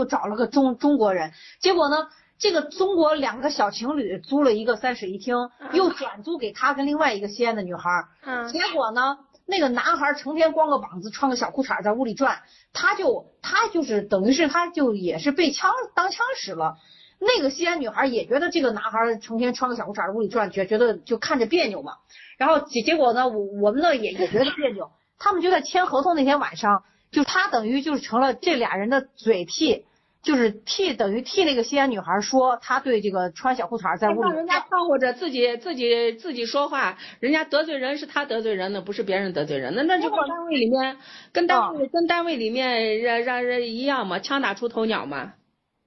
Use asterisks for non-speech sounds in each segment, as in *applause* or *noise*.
就找了个中中国人，结果呢，这个中国两个小情侣租了一个三室一厅，*laughs* 又转租给他跟另外一个西安的女孩，嗯，结果呢，那个男孩成天光个膀子，穿个小裤衩在屋里转，他就他就是等于是他就也是被枪当枪使了。那个西安女孩也觉得这个男孩成天穿个小裤衩在屋里转，觉觉得就看着别扭嘛。然后结结果呢，我我们呢也也觉得别扭。他们就在签合同那天晚上，就他等于就是成了这俩人的嘴替，就是替等于替那个西安女孩说她对这个穿小裤衩在屋里让人家掺和着自己自己自己说话，人家得罪人是他得罪人的，不是别人得罪人，那那就跟单位里面跟单位跟单位里面让让人一样嘛，枪打出头鸟嘛。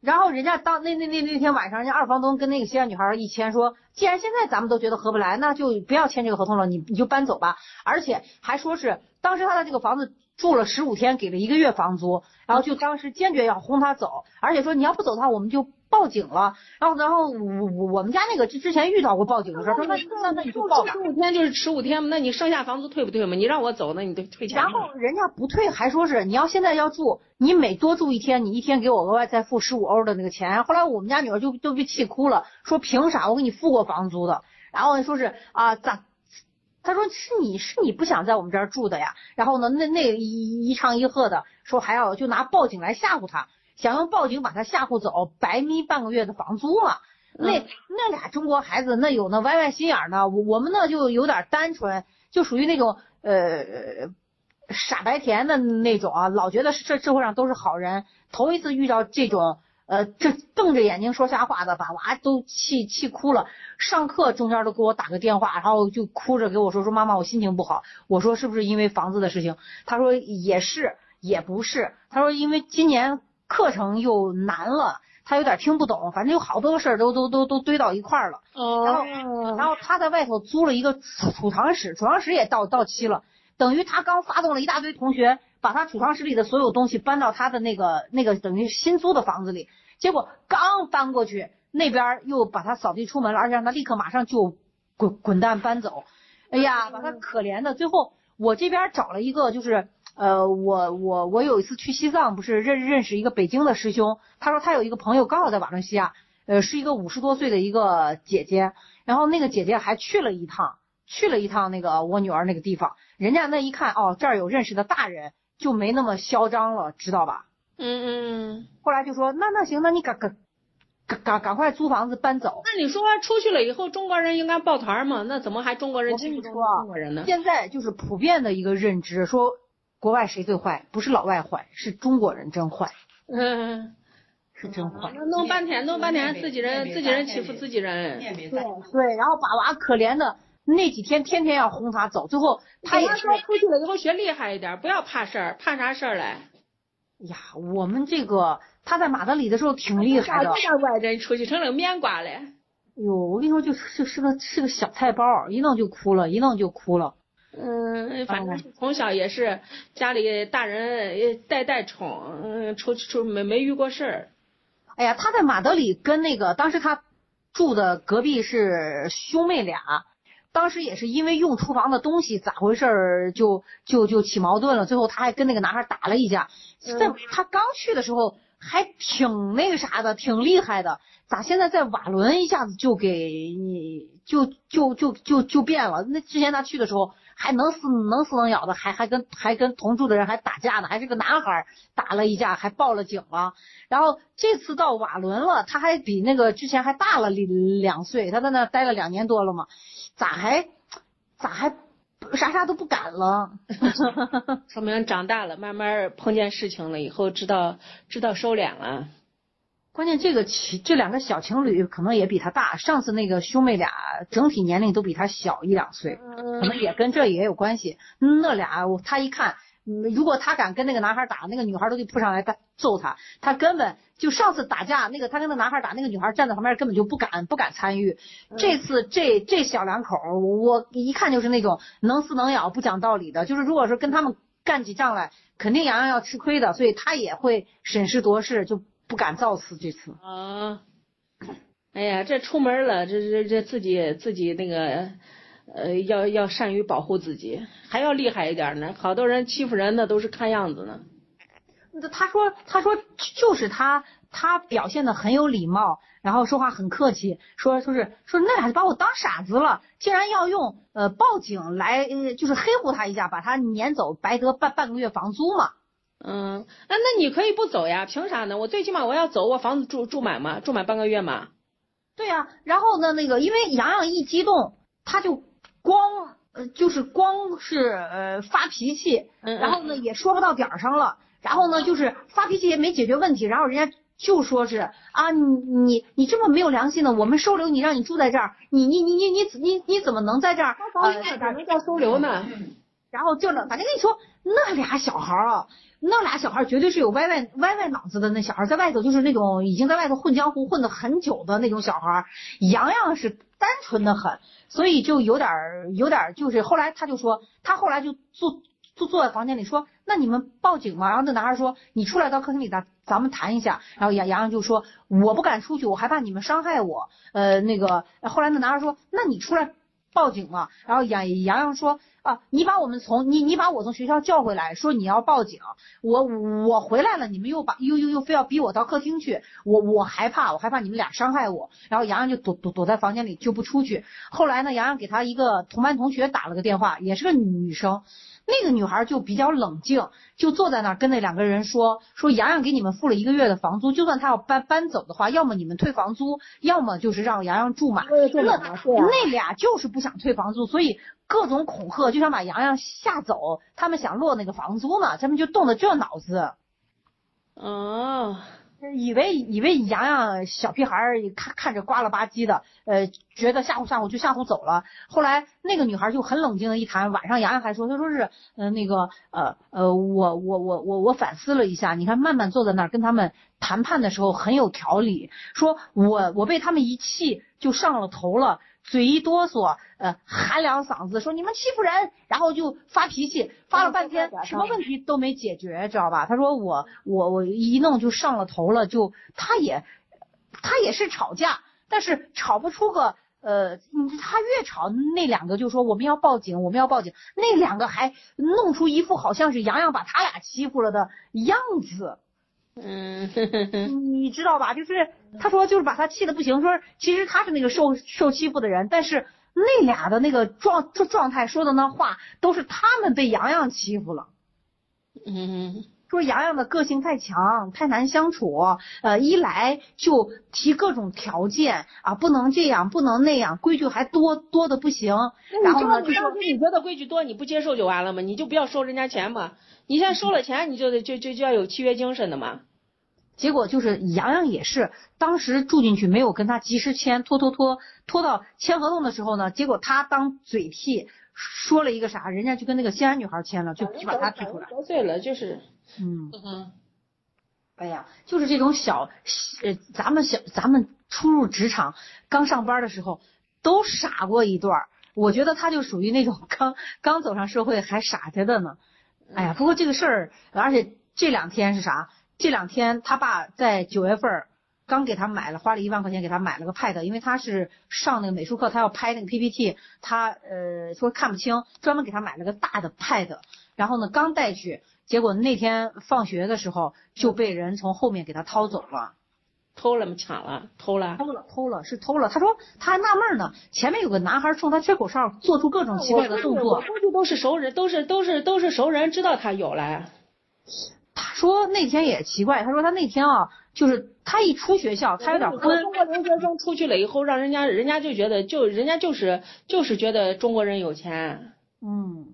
然后人家当那那那那天晚上，人家二房东跟那个西安女孩一签说，既然现在咱们都觉得合不来，那就不要签这个合同了，你你就搬走吧。而且还说是当时他的这个房子住了十五天，给了一个月房租，然后就当时坚决要轰他走，而且说你要不走的话，我们就报警了。然后然后我我我们家那个之之前遇到过报警的事儿，说那那那你就报吧。十五天就是十五天嘛，那你剩下房租退不退嘛？你让我走，那你得退钱。然后人家不退，还说是你要现在要住，你每多住一天，你一天给我额外再付十五欧的那个钱。后来我们家女儿就都被气哭了，说凭啥我给你付过房租的？然后说是啊咋？他说是你是你不想在我们这儿住的呀？然后呢那那一一唱一和的说还要就拿报警来吓唬他，想用报警把他吓唬走，白眯半个月的房租嘛。那那俩中国孩子那有那歪歪心眼呢，我我们呢就有点单纯，就属于那种呃傻白甜的那种啊，老觉得这社会上都是好人，头一次遇到这种呃这瞪着眼睛说瞎话的，把娃都气气哭了。上课中间都给我打个电话，然后就哭着给我说说妈妈我心情不好，我说是不是因为房子的事情？他说也是也不是，他说因为今年课程又难了。他有点听不懂，反正有好多事儿都都都都堆到一块儿了。哦。然后，然后他在外头租了一个储储藏室，储藏室也到到期了，等于他刚发动了一大堆同学，把他储藏室里的所有东西搬到他的那个那个等于新租的房子里，结果刚搬过去，那边又把他扫地出门了，而且让他立刻马上就滚滚蛋搬走。哎呀，把他可怜的。最后我这边找了一个就是。呃，我我我有一次去西藏，不是认认识一个北京的师兄，他说他有一个朋友刚好在瓦伦西亚，呃，是一个五十多岁的一个姐姐，然后那个姐姐还去了一趟，去了一趟那个我女儿那个地方，人家那一看哦，这儿有认识的大人，就没那么嚣张了，知道吧？嗯嗯。后来就说那那行，那你赶赶赶赶赶快租房子搬走。那你说出去了以后，中国人应该抱团嘛？那怎么还中国人欺负中国人呢？现在就是普遍的一个认知说。国外谁最坏？不是老外坏，是中国人真坏。嗯，是真坏。弄半天，弄半天，自己人自己人欺负自己人。对对，然后把娃可怜的那几天，天天要轰他走，最后他也说出去了以后学厉害一点，不要怕事儿，怕啥事儿嘞？呀，我们这个他在马德里的时候挺厉害的。啥外人出去成了面瓜嘞？哟，我跟你说，就是是个是个小菜包，一弄就哭了，一弄就哭了。嗯，反正从小也是家里大人代代宠，嗯，出去出没没遇过事儿。哎呀，他在马德里跟那个当时他住的隔壁是兄妹俩，当时也是因为用厨房的东西咋回事儿就就就起矛盾了，最后他还跟那个男孩打了一架。在他刚去的时候还挺那个啥的，挺厉害的，咋现在在瓦伦一下子就给你就就就就就变了？那之前他去的时候。还能死能死能咬的，还还跟还跟同住的人还打架呢，还是个男孩打了一架，还报了警了。然后这次到瓦伦了，他还比那个之前还大了两两岁，他在那待了两年多了嘛，咋还咋还啥啥都不敢了？*laughs* 说明长大了，慢慢碰见事情了以后，知道知道收敛了。关键这个情这两个小情侣可能也比他大，上次那个兄妹俩整体年龄都比他小一两岁，可能也跟这也有关系。那俩他一看，如果他敢跟那个男孩打，那个女孩都得扑上来他揍他。他根本就上次打架，那个他跟那男孩打，那个女孩站在旁边根本就不敢不敢参与。这次这这小两口，我一看就是那种能撕能咬不讲道理的，就是如果说跟他们干起仗来，肯定洋洋要吃亏的，所以他也会审时度势就。不敢造次这次啊！哎呀，这出门了，这这这自己自己那个呃，要要善于保护自己，还要厉害一点呢。好多人欺负人，那都是看样子呢。那他说他说就是他他表现的很有礼貌，然后说话很客气，说说是说那俩就把我当傻子了，竟然要用呃报警来呃就是黑乎他一下，把他撵走，白得半半个月房租嘛。嗯，那那你可以不走呀，凭啥呢？我最起码我要走，我房子住住满嘛，住满半个月嘛。对呀，然后呢，那个因为洋洋一激动，他就光呃就是光是呃发脾气，然后呢也说不到点儿上了，然后呢就是发脾气也没解决问题，然后人家就说是啊你你你这么没有良心的，我们收留你让你住在这儿，你你你你你你你怎么能在这儿？咋能叫收留呢？然后就了，反正跟你说那俩小孩儿啊。那俩小孩儿绝对是有歪歪歪歪脑子的，那小孩在外头就是那种已经在外头混江湖混的很久的那种小孩儿。洋洋是单纯的很，所以就有点儿有点儿就是后来他就说，他后来就坐坐坐在房间里说，那你们报警吗？然后那男孩说，你出来到客厅里咱咱们谈一下。然后洋洋就说，我不敢出去，我害怕你们伤害我。呃，那个后来那男孩说，那你出来报警嘛？然后杨杨洋说。啊！你把我们从你你把我从学校叫回来，说你要报警，我我回来了，你们又把又又又非要逼我到客厅去，我我害怕，我害怕你们俩伤害我，然后杨洋就躲躲躲在房间里就不出去。后来呢，杨洋给他一个同班同学打了个电话，也是个女生。那个女孩就比较冷静，就坐在那儿跟那两个人说说洋洋给你们付了一个月的房租，就算他要搬搬走的话，要么你们退房租，要么就是让洋洋住满。那那俩就是不想退房租，所以各种恐吓，就想把洋洋吓走。他们想落那个房租嘛，他们就动的这脑子。哦。以为以为洋洋小屁孩儿看看着瓜了吧唧的，呃，觉得吓唬吓唬就吓唬走了。后来那个女孩就很冷静的一谈，晚上洋洋还说，他说是，呃，那个，呃呃，我我我我我反思了一下，你看曼曼坐在那儿跟他们谈判的时候很有条理，说我我被他们一气就上了头了。嘴一哆嗦，呃，喊两嗓子，说你们欺负人，然后就发脾气，发了半天，什么问题都没解决，知道吧？他说我我我一弄就上了头了，就他也他也是吵架，但是吵不出个呃，他越吵那两个就说我们要报警，我们要报警，那两个还弄出一副好像是洋洋把他俩欺负了的样子。嗯，你知道吧？就是他说，就是把他气的不行。说其实他是那个受受欺负的人，但是那俩的那个状状状态说的那话，都是他们被洋洋欺负了。嗯，说洋洋的个性太强，太难相处。呃，一来就提各种条件啊，不能这样，不能那样，规矩还多多的不行。然后呢，就说你觉得规矩多，你不接受就完了嘛？你就不要收人家钱嘛。你现在收了钱，你就得就就就要有契约精神的嘛。结果就是洋洋也是，当时住进去没有跟他及时签，拖拖拖拖到签合同的时候呢，结果他当嘴替说了一个啥，人家就跟那个西安女孩签了，就就把他踢出来。得罪了，就是。嗯。嗯。哎呀，就是这种小，呃，咱们小咱们初入职场刚上班的时候都傻过一段儿我觉得他就属于那种刚刚走上社会还傻着的呢。哎呀，不过这个事儿，而且这两天是啥？这两天他爸在九月份刚给他买了，花了一万块钱给他买了个 Pad，因为他是上那个美术课，他要拍那个 PPT，他呃说看不清，专门给他买了个大的 Pad，然后呢刚带去，结果那天放学的时候就被人从后面给他掏走了，偷了吗？抢了？偷了？偷了，偷了，是偷了。他说他还纳闷呢，前面有个男孩冲他吹口哨，做出各种奇怪的动作。我估计都是熟人，都是都是都是熟人，知道他有了。他说那天也奇怪，他说他那天啊，就是他一出学校，他有点昏。中国留学生出去了以后，让人家人家就觉得，就人家就是就是觉得中国人有钱。嗯，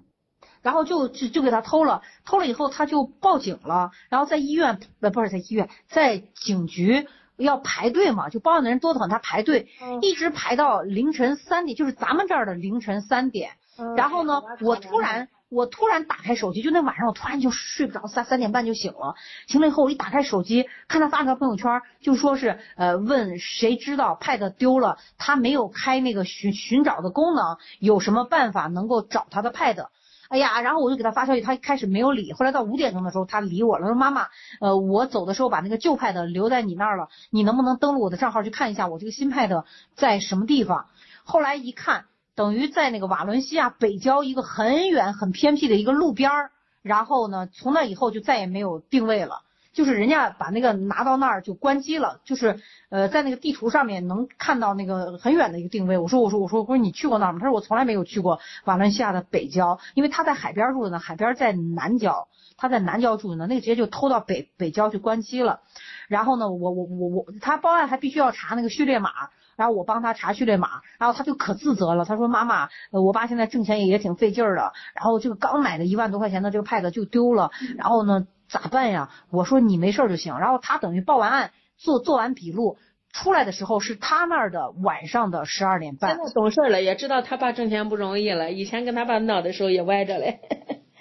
然后就就就给他偷了，偷了以后他就报警了，然后在医院呃不是在医院，在警局要排队嘛，就报案的人多得很，他排队一直排到凌晨三点，就是咱们这儿的凌晨三点。然后呢，我突然。我突然打开手机，就那晚上我突然就睡不着，三三点半就醒了。醒了以后，我一打开手机，看他发条朋友圈，就说是呃问谁知道 Pad 丢了，他没有开那个寻寻找的功能，有什么办法能够找他的 Pad？哎呀，然后我就给他发消息，他开始没有理，后来到五点钟的时候他理我了，说妈妈，呃我走的时候把那个旧派的留在你那儿了，你能不能登录我的账号去看一下我这个新派的在什么地方？后来一看。等于在那个瓦伦西亚北郊一个很远很偏僻的一个路边儿，然后呢，从那以后就再也没有定位了。就是人家把那个拿到那儿就关机了，就是呃在那个地图上面能看到那个很远的一个定位。我说我说我说我说你去过那儿吗？他说我从来没有去过瓦伦西亚的北郊，因为他在海边住的呢，海边在南郊，他在南郊住的呢，那个直接就偷到北北郊去关机了。然后呢，我我我我他报案还必须要查那个序列码。然后我帮他查序列码，然后他就可自责了。他说：“妈妈，呃我爸现在挣钱也也挺费劲儿的，然后这个刚买的一万多块钱的这个 pad 就丢了，然后呢咋办呀？”我说：“你没事就行。”然后他等于报完案，做做完笔录出来的时候是他那儿的晚上的十二点半。现在懂事了，也知道他爸挣钱不容易了。以前跟他爸闹的时候也歪着嘞。*laughs*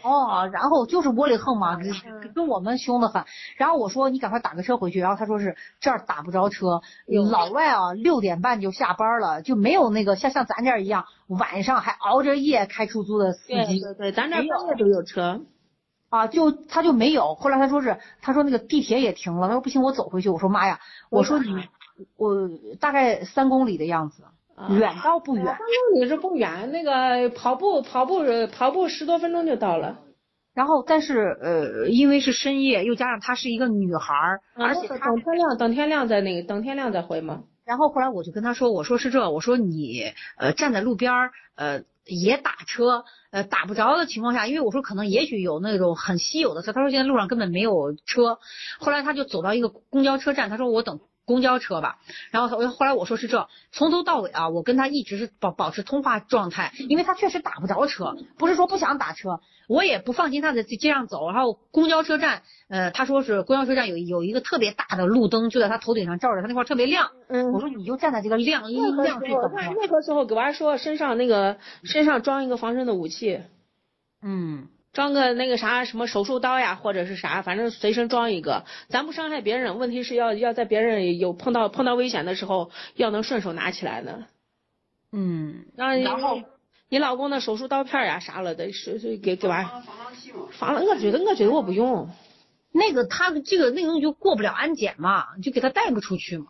哦，然后就是窝里横嘛，跟我们凶的很。然后我说你赶快打个车回去，然后他说是这儿打不着车，老外啊六点半就下班了，就没有那个像像咱这儿一样晚上还熬着夜开出租的司机。对对，咱这半夜都有车。啊，就他就没有。后来他说是，他说那个地铁也停了，他说不行，我走回去。我说妈呀，我说你我大概三公里的样子，远倒不远。三公里是不远，那个跑步跑步跑步十多分钟就到了。然后，但是呃，因为是深夜，又加上她是一个女孩儿，而且等天亮，等天亮再那个，等天亮再回嘛。然后后来我就跟他说，我说是这，我说你呃站在路边儿呃也打车呃打不着的情况下，因为我说可能也许有那种很稀有的车，他说现在路上根本没有车。后来他就走到一个公交车站，他说我等。公交车吧，然后他后来我说是这，从头到尾啊，我跟他一直是保保持通话状态，因为他确实打不着车，不是说不想打车，我也不放心他在街上走。然后公交车站，呃，他说是公交车站有有一个特别大的路灯，就在他头顶上照着，他那块特别亮。嗯，我说你就站在这个亮一亮那个时候给娃说身上那个身上装一个防身的武器。嗯。装个那个啥什么手术刀呀，或者是啥，反正随身装一个，咱不伤害别人，问题是要要在别人有碰到碰到危险的时候，要能顺手拿起来呢。嗯，然后你老公的手术刀片呀啥了的，是是给给完防了，我觉得我觉得我不用，那个他这个那个东西就过不了安检嘛，就给他带不出去嘛。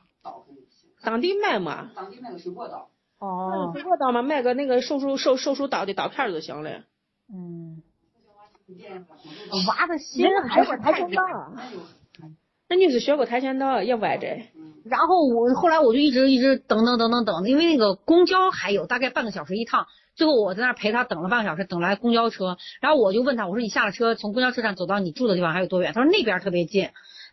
当地卖嘛。当地卖个水果刀。哦。水果刀嘛，卖个那个手术手手术刀的刀片就行了。嗯。娃的心还是跆拳道，那女是学过跆拳道，也歪着。然后我后来我就一直一直等等等等等，因为那个公交还有大概半个小时一趟，最后我在那陪他等了半个小时，等来公交车。然后我就问他，我说你下了车从公交车站走到你住的地方还有多远？他说那边特别近。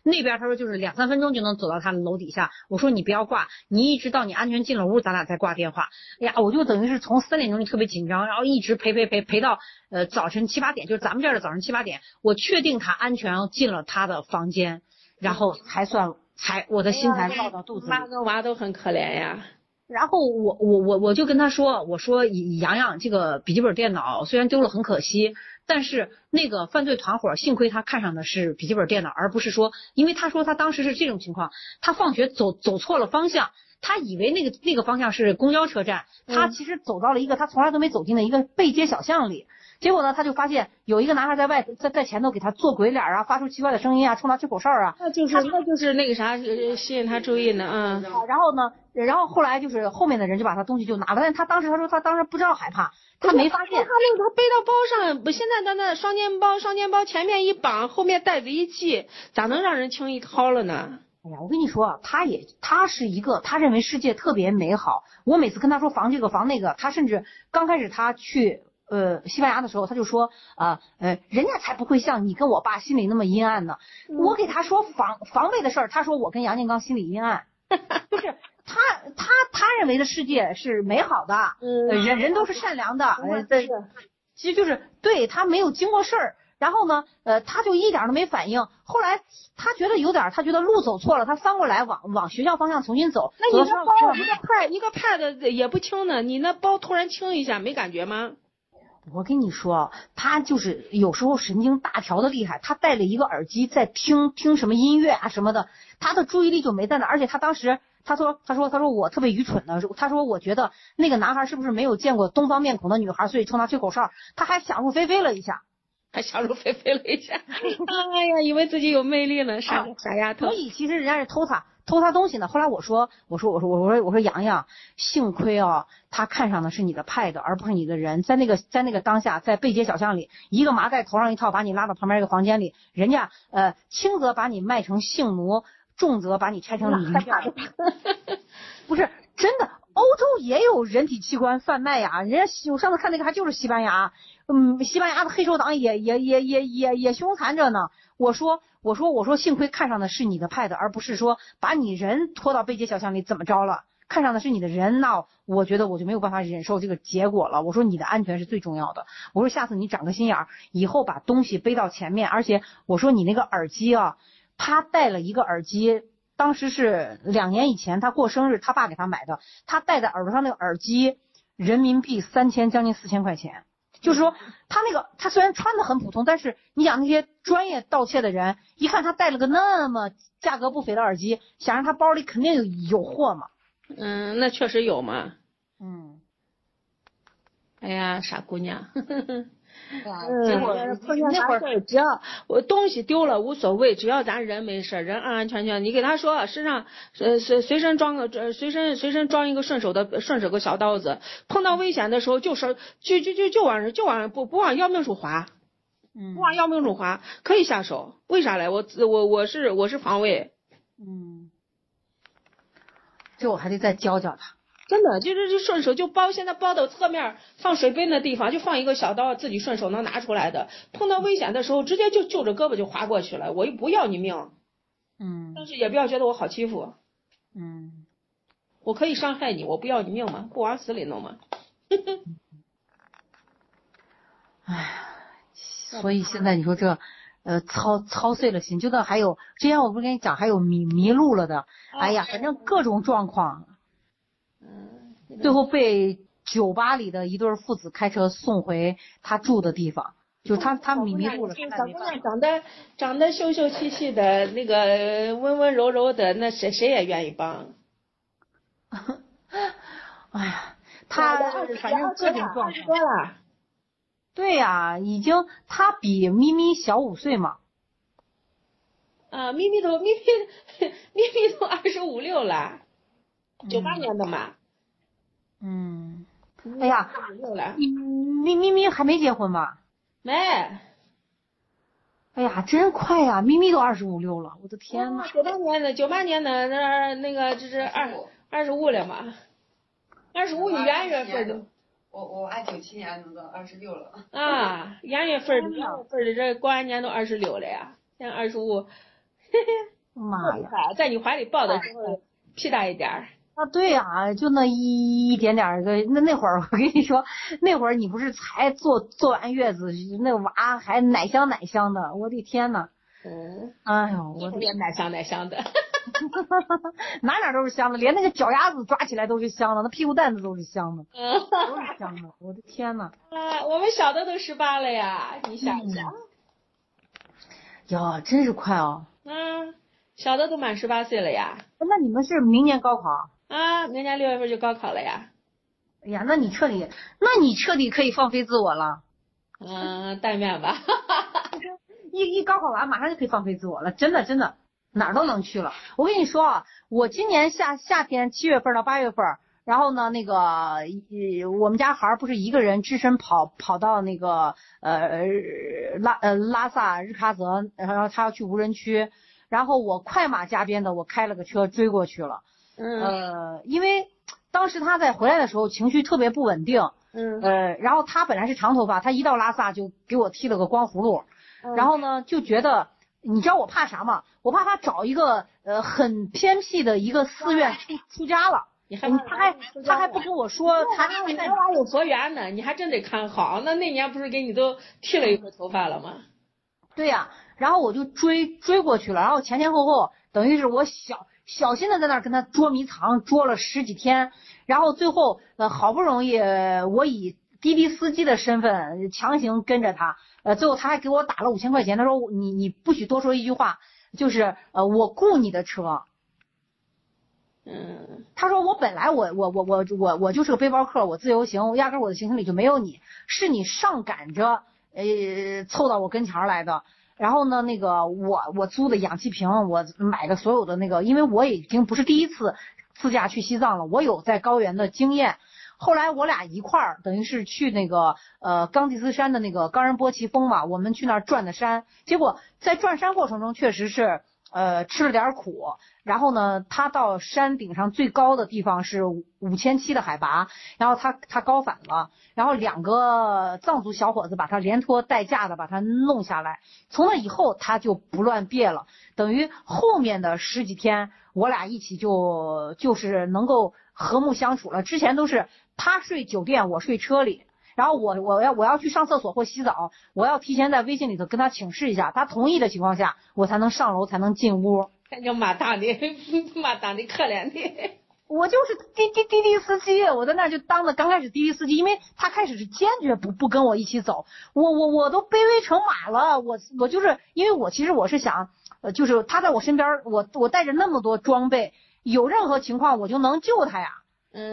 那边他说就是两三分钟就能走到他的楼底下。我说你不要挂，你一直到你安全进了屋，咱俩再挂电话。哎呀，我就等于是从三点钟就特别紧张，然后一直陪陪陪陪到呃早晨七八点，就是咱们这儿的早晨七八点，我确定他安全进了他的房间，然后才算才我的心才落到肚子里。妈跟娃都很可怜呀。然后我我我我就跟他说，我说洋洋这个笔记本电脑虽然丢了很可惜。但是那个犯罪团伙幸亏他看上的是笔记本电脑，而不是说，因为他说他当时是这种情况，他放学走走错了方向，他以为那个那个方向是公交车站，他其实走到了一个他从来都没走进的一个背街小巷里。结果呢，他就发现有一个男孩在外在在前头给他做鬼脸啊，发出奇怪的声音啊，冲他吹口哨啊。那就是那就是那个啥吸引他注意呢嗯。然后呢，然后后来就是后面的人就把他东西就拿了，但是他当时他说他当时不知道害怕，他没发现。他那个他背到包上，不现在的那双肩包双肩包前面一绑，后面袋子一系，咋能让人轻易掏了呢？哎呀，我跟你说，他也他是一个他认为世界特别美好。我每次跟他说防这个防那个，他甚至刚开始他去。呃，西班牙的时候，他就说啊，呃，人家才不会像你跟我爸心里那么阴暗呢。我给他说防防备的事儿，他说我跟杨建刚心里阴暗，*laughs* 就是他他他认为的世界是美好的，人人都是善良的，呃，其实就是对他没有经过事儿，然后呢，呃，他就一点都没反应。后来他觉得有点，他觉得路走错了，他翻过来往往学校方向重新走。那你那包一个派一个 pad 也不轻呢，你那包突然轻一下，没感觉吗？我跟你说，他就是有时候神经大条的厉害。他戴了一个耳机在听听什么音乐啊什么的，他的注意力就没在那。而且他当时他说他说他说我特别愚蠢的，他说我觉得那个男孩是不是没有见过东方面孔的女孩，所以冲他吹口哨。他还想入非非了一下，还想入非非了一下。*laughs* 哎呀，以为自己有魅力呢，傻傻丫头。所以其实人家是偷他。偷他东西呢。后来我说，我说，我说，我说，我说，洋洋，幸亏啊，他看上的是你的 pad，而不是你的人。在那个，在那个当下，在背街小巷里，一个麻袋头上一套，把你拉到旁边一个房间里，人家呃，轻则把你卖成性奴，重则把你拆成零件。*laughs* 不是真的，欧洲也有人体器官贩卖呀。人家我上次看那个还就是西班牙，嗯，西班牙的黑手党也也也也也也凶残着呢。我说。我说我说，幸亏看上的是你的 pad，而不是说把你人拖到背街小巷里怎么着了？看上的是你的人，那我觉得我就没有办法忍受这个结果了。我说你的安全是最重要的。我说下次你长个心眼儿，以后把东西背到前面。而且我说你那个耳机啊，他戴了一个耳机，当时是两年以前他过生日，他爸给他买的，他戴在耳朵上那个耳机，人民币三千将近四千块钱。就是说，他那个他虽然穿的很普通，但是你想那些专业盗窃的人，一看他戴了个那么价格不菲的耳机，想让他包里肯定有有货嘛。嗯，那确实有嘛。嗯。哎呀，傻姑娘。*laughs* 结果碰见啥事儿，只要我东西丢了无所谓，只要咱人没事，人安安全全。你给他说身上随随随身装个随身随身装一个顺手的顺手个小刀子，碰到危险的时候就是就就就就往就往不不往要命处划，不往要命处划可以下手，为啥嘞？我我我是我是防卫。嗯。这我还得再教教他。真的就是就顺手就包，现在包到侧面放水杯那地方就放一个小刀，自己顺手能拿出来的。碰到危险的时候，直接就就着胳膊就划过去了。我又不要你命，嗯，但是也不要觉得我好欺负，嗯，我可以伤害你，我不要你命吗？不往死里弄吗？哎呀，所以现在你说这呃操操碎了心，就那还有之前我不是跟你讲还有迷迷路了的，哎呀，反正各种状况。最后被酒吧里的一对父子开车送回他住的地方，就他他迷迷路了。小姑娘长得长得秀秀气气的，那个温温柔柔的，那谁谁也愿意帮。*laughs* 哎呀，他反正各种状况。对呀，已经他比咪咪小五岁嘛。啊，咪咪都咪咪 *laughs* 咪咪都二十五六了，九八年的嘛。嗯，哎呀，你咪咪咪还没结婚吧？没。哎呀，真快呀！咪咪都二十五六了，我的天呐。九八年的，九八年的那那个就是二二十五了嘛。二十五元月份的。我我按九七年的二十六了。啊，元月份的元月份的这过完年都二十六了呀，现在二十五。嘿嘿。妈呀！在你怀里抱的时候，屁大一点儿。啊，对呀，就那一一点点个，那那会儿我跟你说，那会儿你不是才坐坐完月子，那娃还奶香奶香的，我的天呐。嗯。哎呦，我也奶香奶香的。*laughs* 哪哪都是香的，连那个脚丫子抓起来都是香的，那屁股蛋子都是香的。嗯。都是香的，我的天呐。啊，我们小的都十八了呀，你想一想。呀，真是快哦。嗯，小的都满十八岁了呀。那你们是明年高考？啊，明年六月份就高考了呀！哎呀，那你彻底，那你彻底可以放飞自我了。嗯，但愿吧。*laughs* 一一高考完，马上就可以放飞自我了，真的真的，哪儿都能去了。我跟你说啊，我今年夏夏天七月份到八月份，然后呢，那个我们家孩儿不是一个人只身跑跑到那个呃拉呃拉萨日喀则，然后他要去无人区，然后我快马加鞭的，我开了个车追过去了。嗯呃，因为当时他在回来的时候情绪特别不稳定，嗯呃，然后他本来是长头发，他一到拉萨就给我剃了个光葫芦，然后呢就觉得，你知道我怕啥吗？我怕他找一个呃很偏僻的一个寺院出出家了，你还他还他还不跟我说他现在有佛缘呢，你还真得看好。那那年不是给你都剃了一回头发了吗？对呀，然后我就追追过去了，然后前前后后等于是我小。小心的在那儿跟他捉迷藏，捉了十几天，然后最后呃好不容易我以滴滴司机的身份强行跟着他，呃最后他还给我打了五千块钱，他说你你不许多说一句话，就是呃我雇你的车，嗯，他说我本来我我我我我我就是个背包客，我自由行，我压根我的行程里就没有你，是你上赶着呃凑到我跟前来的。然后呢，那个我我租的氧气瓶，我买的所有的那个，因为我已经不是第一次自驾去西藏了，我有在高原的经验。后来我俩一块儿，等于是去那个呃冈底斯山的那个冈仁波齐峰嘛，我们去那儿转的山。结果在转山过程中，确实是呃吃了点苦。然后呢，他到山顶上最高的地方是五千七的海拔，然后他他高反了，然后两个藏族小伙子把他连拖带架的把他弄下来。从那以后他就不乱别了，等于后面的十几天我俩一起就就是能够和睦相处了。之前都是。他睡酒店，我睡车里，然后我我要我要去上厕所或洗澡，我要提前在微信里头跟他请示一下，他同意的情况下，我才能上楼，才能进屋。那叫马大的，*laughs* 马大的可怜的。我就是滴滴滴滴司机，我在那就当的刚开始滴滴司机，因为他开始是坚决不不跟我一起走，我我我都卑微成马了，我我就是因为我其实我是想，呃，就是他在我身边，我我带着那么多装备，有任何情况我就能救他呀。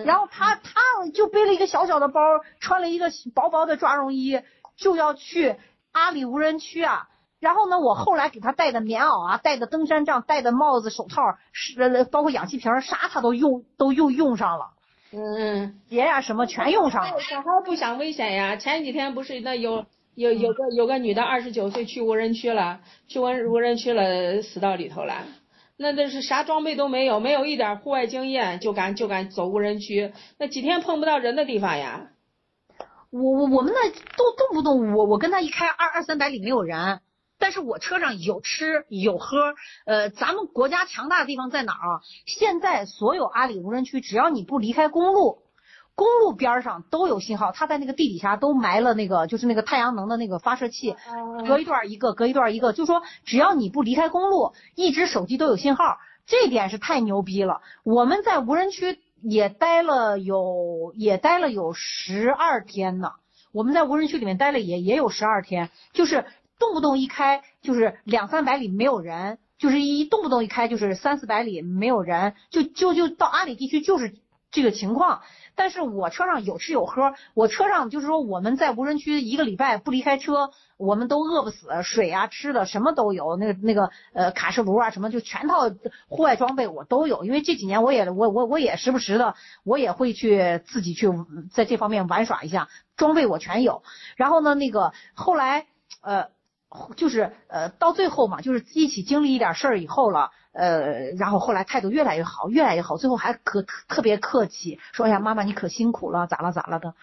然后他他就背了一个小小的包，穿了一个薄薄的抓绒衣，就要去阿里无人区啊。然后呢，我后来给他带的棉袄啊，带的登山杖，戴的帽子、手套，是包括氧气瓶啥他都用都又用上了。嗯，鞋呀什么全用上了。小孩不想危险呀。前几天不是那有有有个有个女的二十九岁去无人区了，去无无人区了，死到里头了。那那是啥装备都没有，没有一点户外经验，就敢就敢走无人区，那几天碰不到人的地方呀。我我我们那动动不动我我跟他一开二二三百里没有人，但是我车上有吃有喝。呃，咱们国家强大的地方在哪儿啊？现在所有阿里无人区，只要你不离开公路。公路边上都有信号，他在那个地底下都埋了那个，就是那个太阳能的那个发射器，隔一段一个，隔一段一个，就说只要你不离开公路，一直手机都有信号，这点是太牛逼了。我们在无人区也待了有，也待了有十二天呢。我们在无人区里面待了也也有十二天，就是动不动一开就是两三百里没有人，就是一动不动一开就是三四百里没有人，就就就到阿里地区就是这个情况。但是我车上有吃有喝，我车上就是说我们在无人区一个礼拜不离开车，我们都饿不死，水啊吃的什么都有，那个那个呃卡式炉啊什么就全套户外装备我都有，因为这几年我也我我我也时不时的我也会去自己去在这方面玩耍一下，装备我全有。然后呢，那个后来呃就是呃到最后嘛，就是一起经历一点事儿以后了。呃，然后后来态度越来越好，越来越好，最后还可特别客气，说哎呀，妈妈你可辛苦了，咋了咋了的，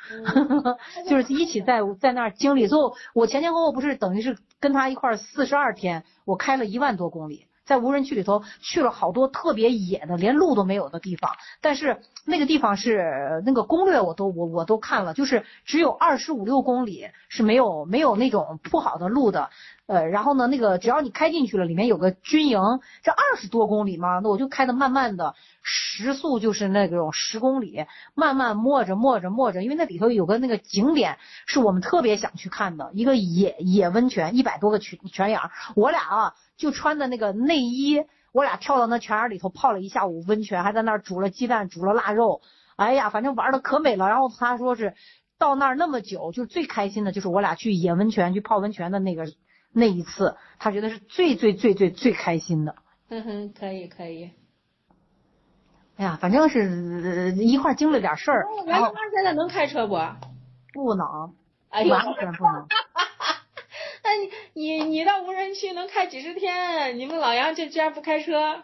*laughs* 就是一起在在那儿经历。最后我前前后后不是等于是跟他一块儿四十二天，我开了一万多公里。在无人区里头去了好多特别野的，连路都没有的地方，但是那个地方是那个攻略我都我我都看了，就是只有二十五六公里是没有没有那种铺好的路的，呃，然后呢那个只要你开进去了，里面有个军营，这二十多公里嘛，那我就开的慢慢的，时速就是那种十公里，慢慢摸着摸着摸着，因为那里头有个那个景点是我们特别想去看的，一个野野温泉，一百多个泉泉眼，我俩啊。就穿的那个内衣，我俩跳到那泉眼里头泡了一下午温泉，还在那儿煮了鸡蛋，煮了腊肉，哎呀，反正玩的可美了。然后他说是到那儿那么久，就最开心的就是我俩去野温泉去泡温泉的那个那一次，他觉得是最最最最最开心的。嗯哼，可以可以。哎呀，反正是一块经历点事儿。然后他现在能开车不？不能，哎完全不能。*laughs* 那你你你到无人区能开几十天？你们老杨就居然不开车？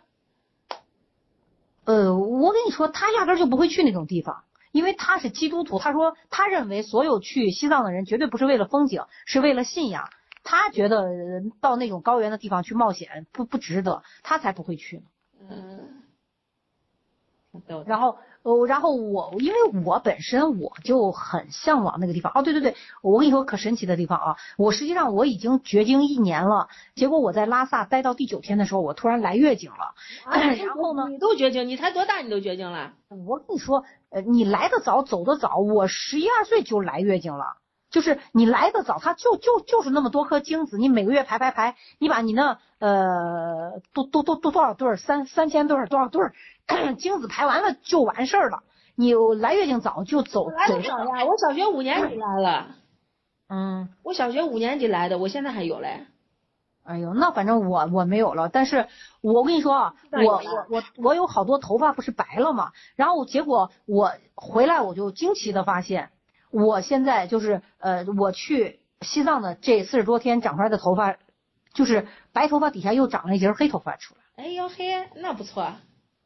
呃，我跟你说，他压根就不会去那种地方，因为他是基督徒。他说，他认为所有去西藏的人绝对不是为了风景，是为了信仰。他觉得到那种高原的地方去冒险不不值得，他才不会去呢。嗯。然后。哦，然后我因为我本身我就很向往那个地方哦，对对对，我跟你说可神奇的地方啊，我实际上我已经绝经一年了，结果我在拉萨待到第九天的时候，我突然来月经了，*laughs* 然后呢，你都绝经，你才多大你都绝经了？我跟你说，呃，你来的早走的早，我十一二岁就来月经了，就是你来的早，它就就就是那么多颗精子，你每个月排排排，你把你那呃多多多多多少对儿三三千对儿多少对儿。*clears throat* 精子排完了就完事儿了，你来月经早就走走早呀。我小学五年级来了，嗯，我小学五年级来的，我现在还有嘞。哎呦，那反正我我没有了，但是我跟你说啊，我我我我有好多头发不是白了嘛，然后结果我回来我就惊奇的发现，我现在就是呃我去西藏的这四十多天长出来的头发，就是白头发底下又长了一截黑头发出来。哎呦嘿，那不错。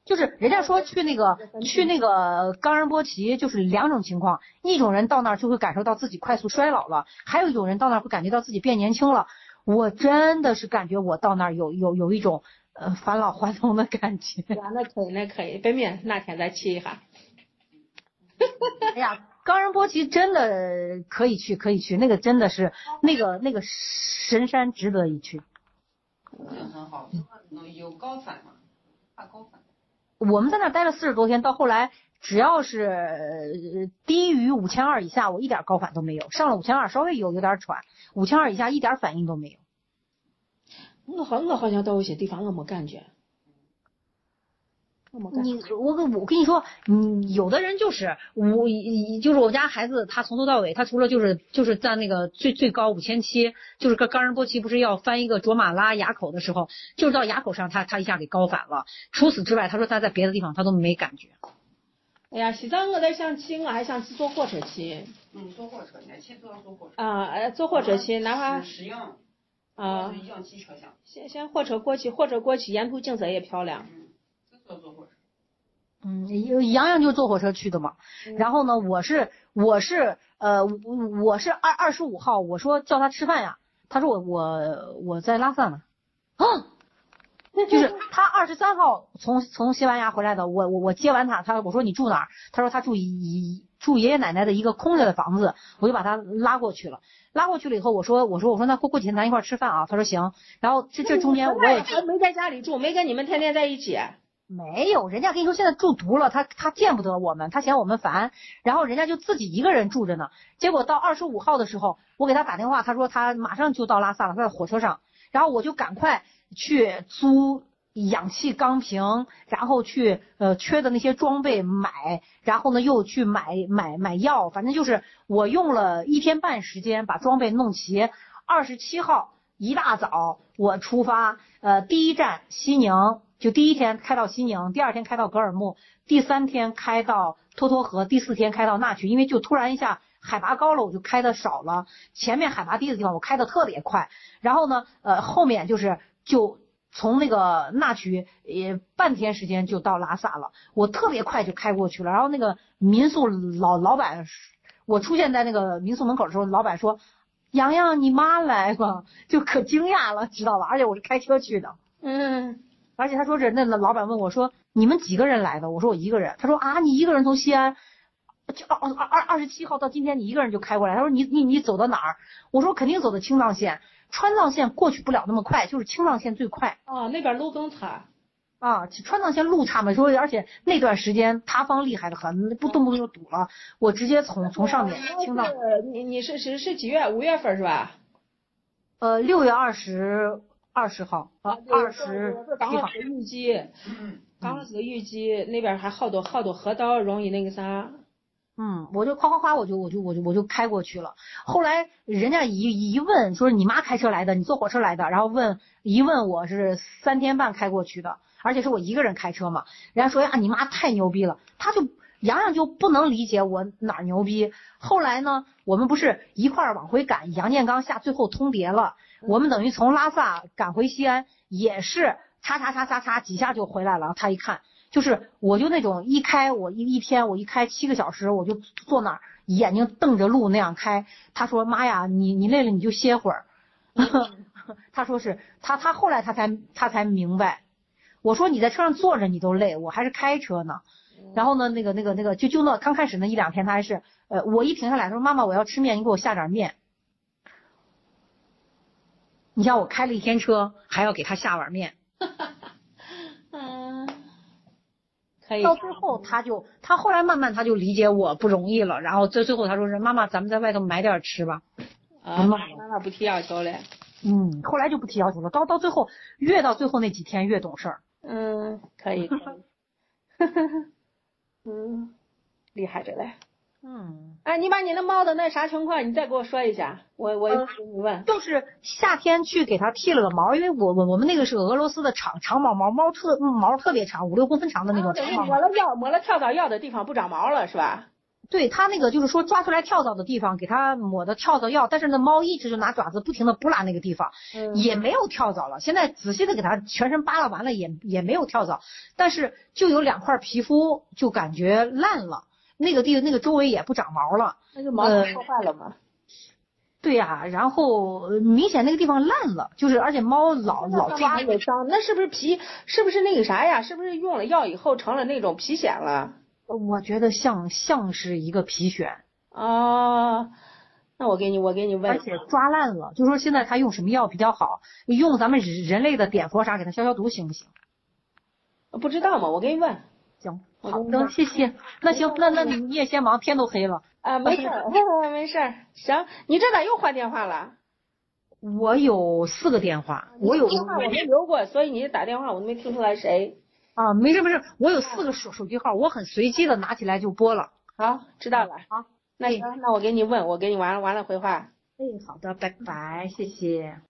就是人家说去那个去那个冈仁波齐，就是两种情况，一种人到那儿就会感受到自己快速衰老了，还有一种人到那儿会感觉到自己变年轻了。我真的是感觉我到那儿有有有一种呃返老还童的感觉。那可以，那可以，北面那天再去一下。*laughs* 哎呀，冈仁波齐真的可以去，可以去，那个真的是那个那个神山值得一去。嗯，很好，有高反吗？怕高反。我们在那待了四十多天，到后来只要是低于五千二以下，我一点高反都没有。上了五千二，稍微有有点喘。五千二以下一点反应都没有，我好我好像到有些地方我没感觉，你我跟我跟你说，你有的人就是我，就是我家孩子，他从头到尾，他除了就是就是在那个最最高五千七，就是个冈仁波齐不是要翻一个卓玛拉垭口的时候，就是到垭口上他他一下给高反了。除此之外，他说他在别的地方他都没感觉。哎呀，西藏我在想去，我还想去坐火车去。嗯，坐火车，年轻都要坐火车。啊，坐火车去，哪怕。适应。啊。氧气车厢。先先火车过去，火车过去，沿途景色也漂亮。嗯，坐坐火车。嗯，洋洋就坐火车去的嘛。然后呢，我是我是呃我是二二十五号，我说叫他吃饭呀，他说我我我在拉萨呢。啊。就是他二十三号从从西班牙回来的，我我我接完他，他我说你住哪儿？他说他住一住爷爷奶奶的一个空着的房子，我就把他拉过去了。拉过去了以后，我说我说我说那过过几天咱一块吃饭啊？他说行。然后这这中间我也没在家里住，没跟你们天天在一起。没有，人家跟你说现在住毒了，他他见不得我们，他嫌我们烦，然后人家就自己一个人住着呢。结果到二十五号的时候，我给他打电话，他说他马上就到拉萨了，他在火车上，然后我就赶快。去租氧气钢瓶，然后去呃缺的那些装备买，然后呢又去买买买药，反正就是我用了一天半时间把装备弄齐。二十七号一大早我出发，呃第一站西宁，就第一天开到西宁，第二天开到格尔木，第三天开到托托河，第四天开到那曲，因为就突然一下海拔高了，我就开的少了，前面海拔低的地方我开的特别快，然后呢呃后面就是。就从那个那曲也半天时间就到拉萨了，我特别快就开过去了。然后那个民宿老老板，我出现在那个民宿门口的时候，老板说：“洋洋，你妈来过，就可惊讶了，知道吧？而且我是开车去的，嗯，而且他说这那老板问我说你们几个人来的？我说我一个人。他说啊，你一个人从西安，就二二二二十七号到今天你一个人就开过来。他说你你你走到哪儿？我说肯定走的青藏线。川藏线过去不了那么快，就是青藏线最快。哦，那边路更惨。啊，川藏线路差嘛，说而且那段时间塌方厉害的很，不动不动就堵了。我直接从从上面青藏。你你是是是几月？五月份是吧？呃，六月二十二十号啊，二十刚好是雨季，刚好是个雨季，那边还好多好多河道，容易那个啥。嗯，我就夸夸夸，我就我就我就我就开过去了。后来人家一一问，说你妈开车来的，你坐火车来的，然后问一问我是三天半开过去的，而且是我一个人开车嘛。人家说呀，你妈太牛逼了，他就洋洋就不能理解我哪牛逼。后来呢，我们不是一块儿往回赶，杨建刚下最后通牒了，我们等于从拉萨赶回西安，也是叉叉叉叉叉几下就回来了。他一看。就是，我就那种一开我一一天我一开七个小时，我就坐那儿眼睛瞪着路那样开。他说：“妈呀，你你累了你就歇会儿。*laughs* ”他说是他他后来他才他才明白。我说你在车上坐着你都累，我还是开车呢。然后呢，那个那个那个就就那刚开始那一两天他还是呃，我一停下来他说妈妈我要吃面，你给我下点面。你像我开了一天车，还要给他下碗面。*laughs* 嗯，可以到最后，他就他后来慢慢他就理解我不容易了，然后最最后他说是妈妈，咱们在外头买点吃吧。啊，妈妈不提要求了。嗯，后来就不提要求了。到到最后，越到最后那几天越懂事儿。嗯，可以。可以 *laughs* 嗯，厉害着嘞。嗯，哎，你把你那猫的那啥情况，你再给我说一下，我我问。就是夏天去给它剃了个毛，因为我我我们那个是俄罗斯的长长毛毛，猫特毛特别长，五六公分长的那种长毛猫。抹了药，抹了跳蚤药的地方不长毛了是吧？对它那个就是说抓出来跳蚤的地方，给它抹的跳蚤药，但是那猫一直就拿爪子不停的拨拉那个地方，嗯也没有跳蚤了。现在仔细的给它全身扒拉完了，也也没有跳蚤，但是就有两块皮肤就感觉烂了，那个地那个周围也不长毛了。那就毛都破坏了嘛。对呀、然后呃明显那个地方烂了，就是而且猫老老抓有伤，那是不是皮？是不是那个啥呀？是不是用了药以后成了那种皮癣了？我觉得像像是一个皮癣，啊，那我给你，我给你问而，且抓烂了。就说现在他用什么药比较好？用咱们人人类的碘伏啥给他消消毒行不行？不知道嘛？我给你问。行，好的，谢谢。那行，那那你你也先忙，天都黑了。啊，没事儿，*laughs* 没事儿。行，你这咋又换电话了？我有四个电话，我有电话我没留过，所以你打电话我都没听出来谁。啊，没事没事，我有四个手手机号，我很随机的拿起来就拨了。好，知道了。好，那行，那我给你问，我给你完了完了回话。哎，好的，拜拜，谢谢。